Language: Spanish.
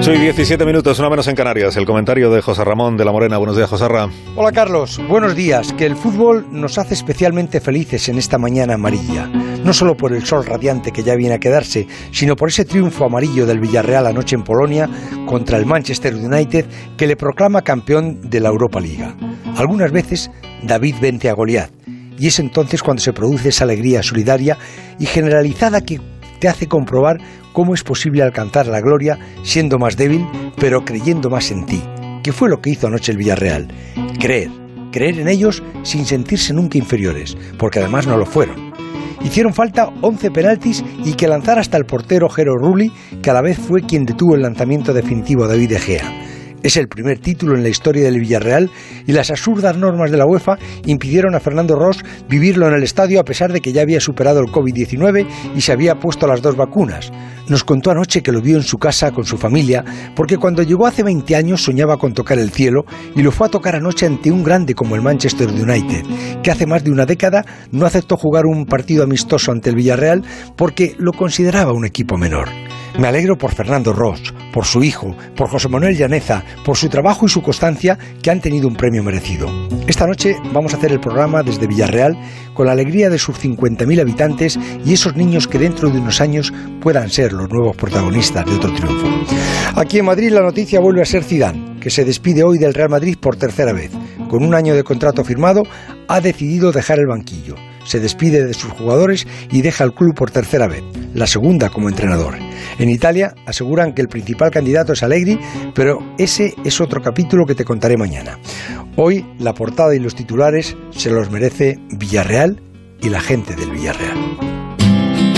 8 y 17 minutos, una menos en Canarias. El comentario de José Ramón de la Morena. Buenos días, José Ramón. Hola, Carlos. Buenos días. Que el fútbol nos hace especialmente felices en esta mañana amarilla. No solo por el sol radiante que ya viene a quedarse, sino por ese triunfo amarillo del Villarreal anoche en Polonia contra el Manchester United que le proclama campeón de la Europa Liga. Algunas veces David vence a Goliat. Y es entonces cuando se produce esa alegría solidaria y generalizada que te hace comprobar cómo es posible alcanzar la gloria siendo más débil, pero creyendo más en ti, que fue lo que hizo anoche el Villarreal. Creer, creer en ellos sin sentirse nunca inferiores, porque además no lo fueron. Hicieron falta 11 penaltis y que lanzara hasta el portero Jero Rulli, que a la vez fue quien detuvo el lanzamiento definitivo de David De Gea. Es el primer título en la historia del Villarreal y las absurdas normas de la UEFA impidieron a Fernando Ross vivirlo en el estadio a pesar de que ya había superado el COVID-19 y se había puesto las dos vacunas. Nos contó anoche que lo vio en su casa con su familia porque cuando llegó hace 20 años soñaba con tocar el cielo y lo fue a tocar anoche ante un grande como el Manchester United, que hace más de una década no aceptó jugar un partido amistoso ante el Villarreal porque lo consideraba un equipo menor. Me alegro por Fernando Ross, por su hijo, por José Manuel Llaneza, por su trabajo y su constancia que han tenido un premio merecido. Esta noche vamos a hacer el programa desde Villarreal con la alegría de sus 50.000 habitantes y esos niños que dentro de unos años puedan ser los nuevos protagonistas de otro triunfo. Aquí en Madrid la noticia vuelve a ser Zidane, que se despide hoy del Real Madrid por tercera vez. Con un año de contrato firmado, ha decidido dejar el banquillo se despide de sus jugadores y deja el club por tercera vez, la segunda como entrenador. En Italia aseguran que el principal candidato es Allegri, pero ese es otro capítulo que te contaré mañana. Hoy la portada y los titulares se los merece Villarreal y la gente del Villarreal.